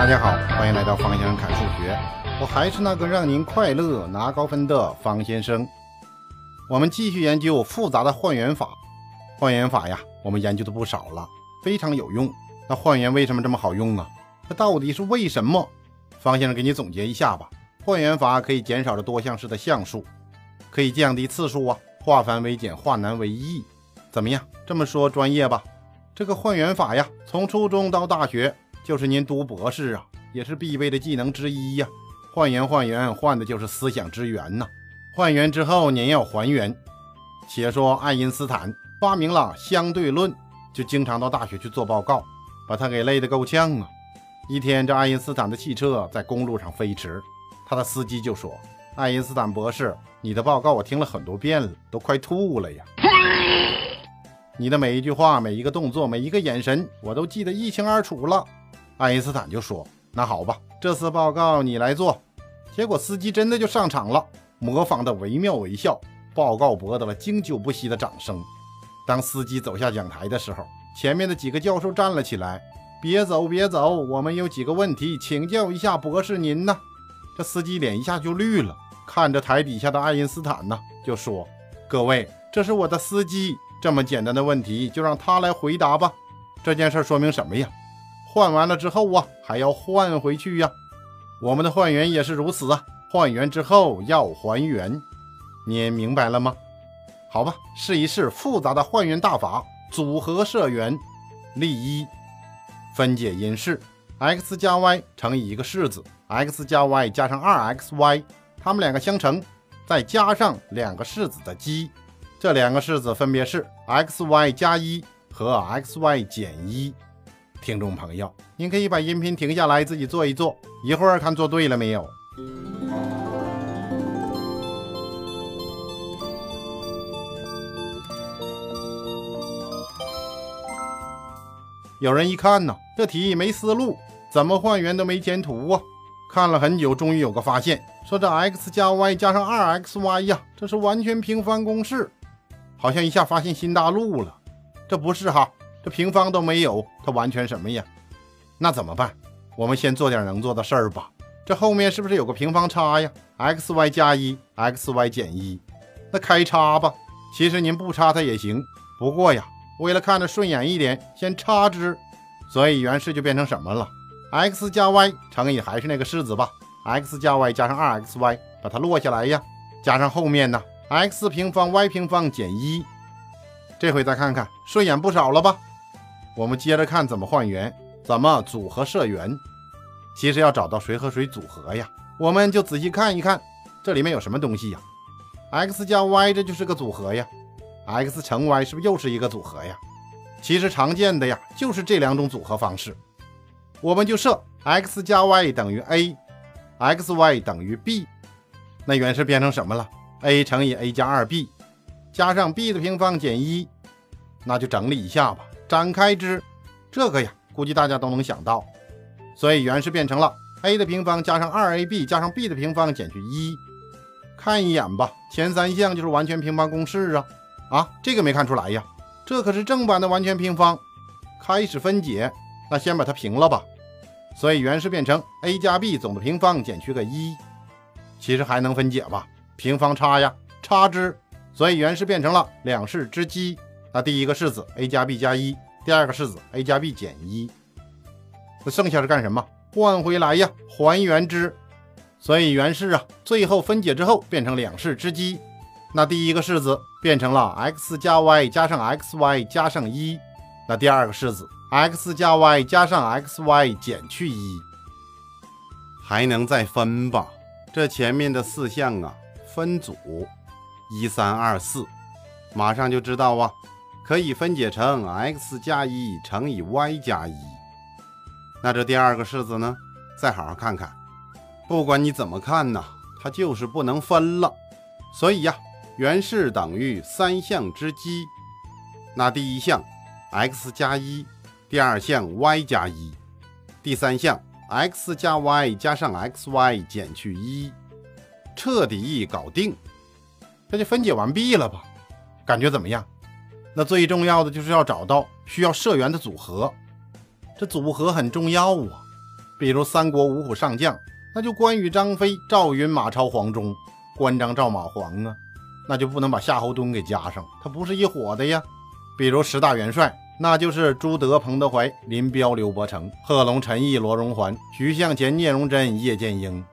大家好，欢迎来到方先生侃数学。我还是那个让您快乐拿高分的方先生。我们继续研究复杂的换元法。换元法呀，我们研究的不少了，非常有用。那换元为什么这么好用啊？这到底是为什么？方先生给你总结一下吧。换元法可以减少这多项式的项数，可以降低次数啊，化繁为简，化难为易。怎么样？这么说专业吧？这个换元法呀，从初中到大学。就是您读博士啊，也是必备的技能之一呀。换元换元换的就是思想之源呐。换元之后您要还原。且说爱因斯坦发明了相对论，就经常到大学去做报告，把他给累得够呛啊。一天，这爱因斯坦的汽车在公路上飞驰，他的司机就说：“爱因斯坦博士，你的报告我听了很多遍了，都快吐了呀。你的每一句话、每一个动作、每一个眼神，我都记得一清二楚了。”爱因斯坦就说：“那好吧，这次报告你来做。”结果司机真的就上场了，模仿的惟妙惟肖，报告博得了经久不息的掌声。当司机走下讲台的时候，前面的几个教授站了起来：“别走，别走，我们有几个问题请教一下博士您呢。”这司机脸一下就绿了，看着台底下的爱因斯坦呢，就说：“各位，这是我的司机，这么简单的问题就让他来回答吧。这件事说明什么呀？”换完了之后啊，还要换回去呀。我们的换元也是如此啊，换元之后要还原。你明白了吗？好吧，试一试复杂的换元大法——组合设元。例一：分解因式 x 加 y 乘以一个式子 x 加 y 加上 2xy，它们两个相乘，再加上两个式子的积。这两个式子分别是 xy 加一和 xy 减一。听众朋友，您可以把音频停下来，自己做一做，一会儿看做对了没有。有人一看呢，这题没思路，怎么换元都没前途啊！看了很久，终于有个发现，说这 x 加 y 加上 2xy 呀，这是完全平方公式，好像一下发现新大陆了。这不是哈？这平方都没有，它完全什么呀？那怎么办？我们先做点能做的事儿吧。这后面是不是有个平方差呀？x y 加一，x y 减一，那开叉吧。其实您不插它也行，不过呀，为了看着顺眼一点，先插之。所以原式就变成什么了？x 加 y 乘以还是那个式子吧，x 加 y 加上 2xy，把它落下来呀，加上后面呢，x 平方 y 平方减一。这回再看看，顺眼不少了吧？我们接着看怎么换元，怎么组合设元。其实要找到谁和谁组合呀，我们就仔细看一看这里面有什么东西呀。x 加 y 这就是个组合呀，x 乘 y 是不是又是一个组合呀？其实常见的呀就是这两种组合方式。我们就设 x 加 y 等于 a，xy 等于 b，那原式变成什么了？a 乘以 a 加 2b，加上 b 的平方减一，那就整理一下吧。展开之，这个呀，估计大家都能想到，所以原式变成了 a 的平方加上 2ab 加上 b 的平方减去一。看一眼吧，前三项就是完全平方公式啊！啊，这个没看出来呀，这可是正版的完全平方。开始分解，那先把它平了吧。所以原式变成 a 加 b 总的平方减去个一。其实还能分解吧？平方差呀，差之，所以原式变成了两式之积。那第一个式子 a 加 b 加一，第二个式子 a 加 b 减一，那剩下是干什么？换回来呀，还原之。所以原式啊，最后分解之后变成两式之积。那第一个式子变成了 x 加 y 加上 xy 加上一，那第二个式子 x 加 y 加上 xy 减去一，还能再分吧？这前面的四项啊，分组一三二四，马上就知道啊。可以分解成 x 加一乘以 y 加一。那这第二个式子呢？再好好看看。不管你怎么看呢，它就是不能分了。所以呀，原式等于三项之积。那第一项 x 加一，第二项 y 加一，第三项 x 加 y 加上 xy 减去一，彻底搞定。这就分解完毕了吧？感觉怎么样？那最重要的就是要找到需要社员的组合，这组合很重要啊。比如三国五虎上将，那就关羽、张飞、赵云、马超、黄忠、关张、赵马、黄啊，那就不能把夏侯惇给加上，他不是一伙的呀。比如十大元帅，那就是朱德、彭德怀、林彪、刘伯承、贺龙、陈毅、罗荣桓、徐向前、聂荣臻、叶剑英。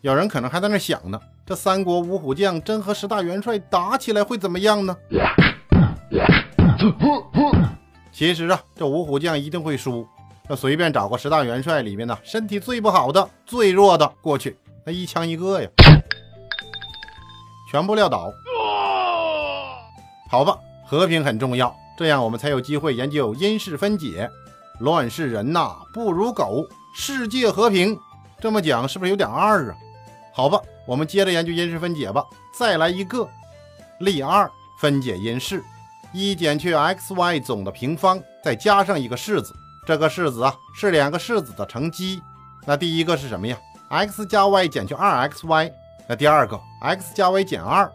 有人可能还在那想呢，这三国五虎将真和十大元帅打起来会怎么样呢？其实啊，这五虎将一定会输。那随便找个十大元帅里面呢，身体最不好的、最弱的过去，那一枪一个呀，全部撂倒。好吧，和平很重要，这样我们才有机会研究因式分解。乱世人呐，不如狗。世界和平，这么讲是不是有点二啊？好吧，我们接着研究因式分解吧。再来一个例二，分解因式：一减去 x y 总的平方，再加上一个式子。这个式子啊，是两个式子的乘积。那第一个是什么呀？x 加 y 减去 2xy。那第二个 x 加 y 减2。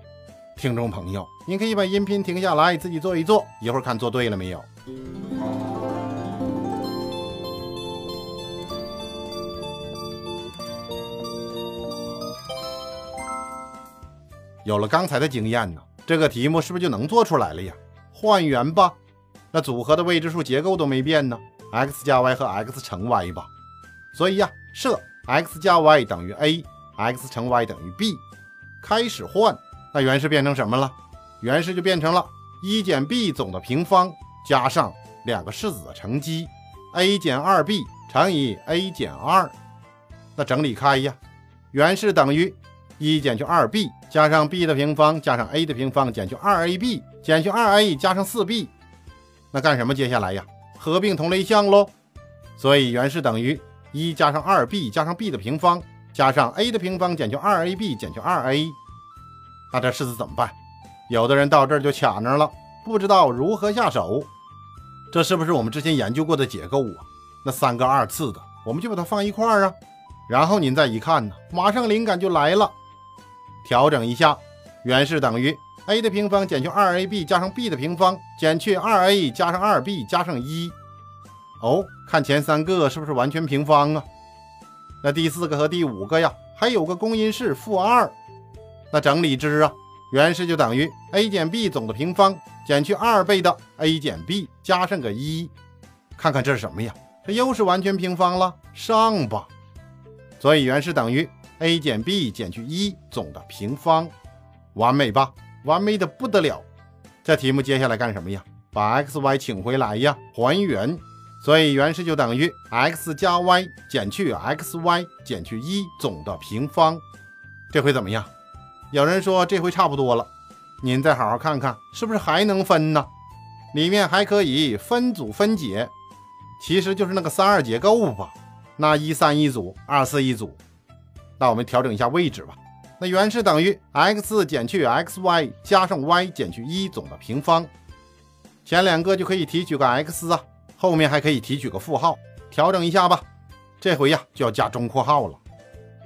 听众朋友，您可以把音频停下来，自己做一做，一会儿看做对了没有。有了刚才的经验呢，这个题目是不是就能做出来了呀？换元吧，那组合的未知数结构都没变呢。x 加 y 和 x 乘 y 吧，所以呀，设 x 加 y 等于 a，x 乘 y 等于 b，开始换，那原式变成什么了？原式就变成了一减 b 总的平方加上两个式子的乘积 a 减 2b 乘以 a 减2，那整理开呀，原式等于一减去 2b 加上 b 的平方加上 a 的平方减去 2ab 减去 2a 加上 4b，那干什么？接下来呀？合并同类项喽，所以原式等于一加上二 b 加上 b 的平方加上 a 的平方减去二 ab 减去二 a，那这式子怎么办？有的人到这儿就卡那儿了，不知道如何下手。这是不是我们之前研究过的结构啊？那三个二次的，我们就把它放一块儿啊。然后您再一看呢，马上灵感就来了，调整一下，原式等于。A 的平方减去 2ab 加上 b 的平方减去 2a 加上 2b 加上一。哦，看前三个是不是完全平方啊？那第四个和第五个呀，还有个公因式负二。那整理之啊，原式就等于 a 减 b 总的平方减去二倍的 a 减 b 加上个一。看看这是什么呀？这又是完全平方了，上吧。所以原式等于 a 减 b 减去一总的平方，完美吧？完美的不得了，这题目接下来干什么呀？把 x y 请回来呀，还原。所以原式就等于 x 加 y 减去 x y 减去一总的平方。这回怎么样？有人说这回差不多了。您再好好看看，是不是还能分呢？里面还可以分组分解，其实就是那个三二结构吧。那一三一组，二四一组。那我们调整一下位置吧。那原式等于 x 减去 xy 加上 y 减去一总的平方，前两个就可以提取个 x 啊，后面还可以提取个负号，调整一下吧。这回呀就要加中括号了，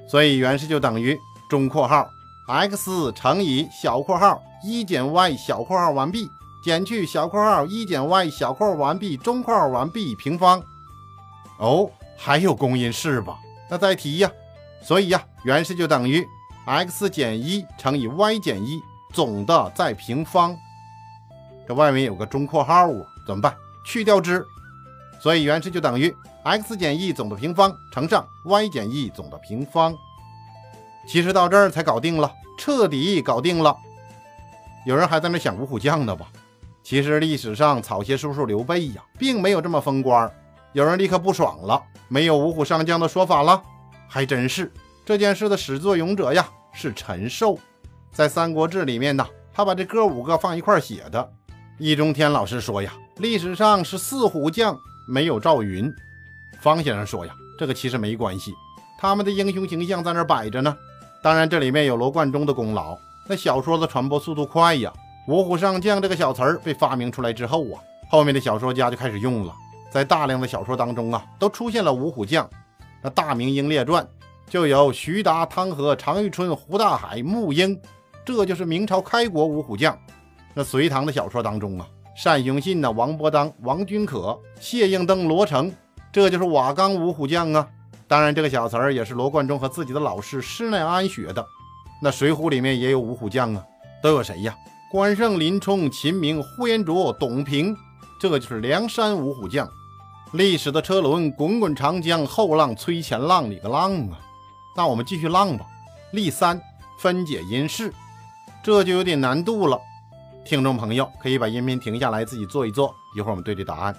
所以原式就等于中括号 x 乘以小括号一减 y 小括号完毕减去小括号一减 y 小括号完毕中括号完毕平方。哦，还有公因式吧？那再提呀，所以呀原式就等于。X 减一乘以 y 减一总的再平方，这外面有个中括号啊，怎么办？去掉之，所以原式就等于 x 减一总的平方乘上 y 减一总的平方。其实到这儿才搞定了，彻底搞定了。有人还在那想五虎将呢吧？其实历史上草鞋叔叔刘备呀，并没有这么封官。有人立刻不爽了，没有五虎上将的说法了，还真是。这件事的始作俑者呀是陈寿，在《三国志》里面呢，他把这哥五个放一块写的。易中天老师说呀，历史上是四虎将，没有赵云。方先生说呀，这个其实没关系，他们的英雄形象在那摆着呢。当然，这里面有罗贯中的功劳。那小说的传播速度快呀，五虎上将这个小词儿被发明出来之后啊，后面的小说家就开始用了，在大量的小说当中啊，都出现了五虎将。那《大明英烈传》。就有徐达、汤和、常遇春、胡大海、穆英，这就是明朝开国五虎将。那隋唐的小说当中啊，单雄信呢、王伯当、王君可、谢应登、罗成，这就是瓦岗五虎将啊。当然，这个小词儿也是罗贯中和自己的老师施耐庵学的。那《水浒》里面也有五虎将啊，都有谁呀？关胜、林冲、秦明、呼延灼、董平，这就是梁山五虎将。历史的车轮滚滚长江，后浪催前浪，你个浪啊！那我们继续浪吧。例三，分解因式，这就有点难度了。听众朋友可以把音频停下来，自己做一做，一会儿我们对对答案。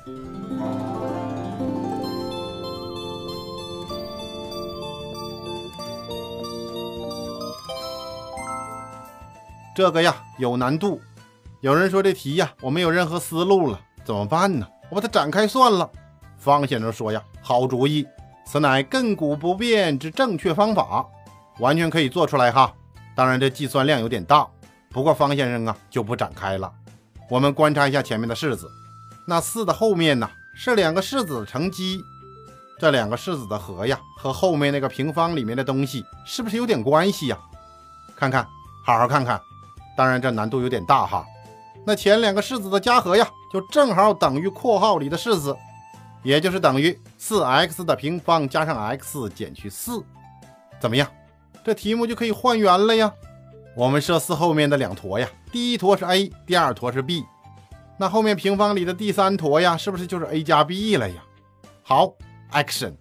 这个呀有难度，有人说这题呀我没有任何思路了，怎么办呢？我把它展开算了。方先生说呀，好主意，此乃亘古不变之正确方法，完全可以做出来哈。当然这计算量有点大，不过方先生啊就不展开了。我们观察一下前面的式子，那四的后面呢是两个式子的乘积，这两个式子的和呀和后面那个平方里面的东西是不是有点关系呀？看看，好好看看。当然，这难度有点大哈。那前两个式子的加和呀，就正好等于括号里的式子，也就是等于四 x 的平方加上 x 减去四。怎么样？这题目就可以还原了呀。我们设四后面的两坨呀，第一坨是 a，第二坨是 b。那后面平方里的第三坨呀，是不是就是 a 加 b 了呀？好，action，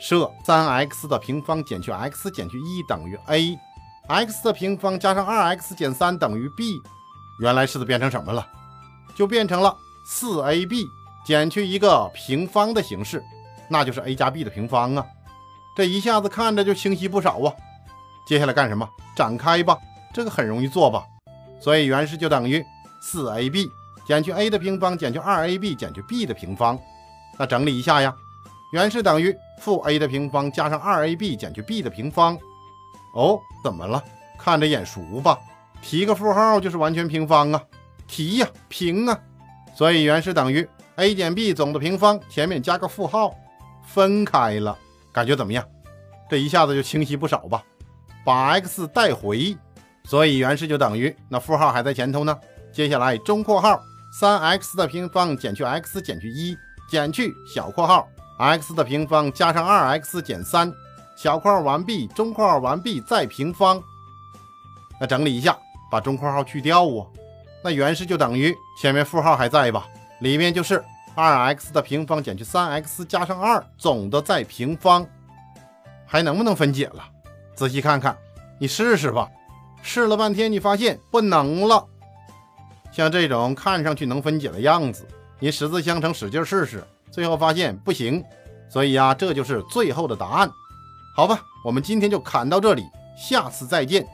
设三 x 的平方减去 x 减去一等于 a。x 的平方加上 2x 减3等于 b，原来式子变成什么了？就变成了 4ab 减去一个平方的形式，那就是 a 加 b 的平方啊！这一下子看着就清晰不少啊！接下来干什么？展开吧，这个很容易做吧？所以原式就等于 4ab 减去 a 的平方减去 2ab 减去 b 的平方。那整理一下呀，原式等于负 a 的平方加上 2ab 减去 b 的平方。哦，怎么了？看着眼熟吧？提个负号就是完全平方啊，提呀，平啊，所以原式等于 a 减 b 总的平方，前面加个负号，分开了，感觉怎么样？这一下子就清晰不少吧？把 x 带回，所以原式就等于那负号还在前头呢。接下来中括号三 x 的平方减去 x 减去一减去小括号 x 的平方加上二 x 减三。小括号完毕，中括号完毕，再平方。那整理一下，把中括号去掉啊。那原式就等于前面负号还在吧？里面就是二 x 的平方减去三 x 加上二总的再平方，还能不能分解了？仔细看看，你试试吧。试了半天，你发现不能了。像这种看上去能分解的样子，你十字相乘使劲试试，最后发现不行。所以呀，这就是最后的答案。好吧，我们今天就砍到这里，下次再见。